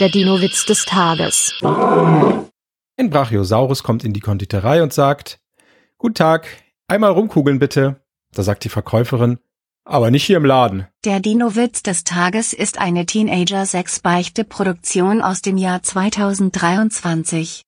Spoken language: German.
Der Dino-Witz des Tages. Ein Brachiosaurus kommt in die Konditorei und sagt, Guten Tag, einmal rumkugeln bitte. Da sagt die Verkäuferin, aber nicht hier im Laden. Der Dino-Witz des Tages ist eine Teenager-6-Beichte-Produktion aus dem Jahr 2023.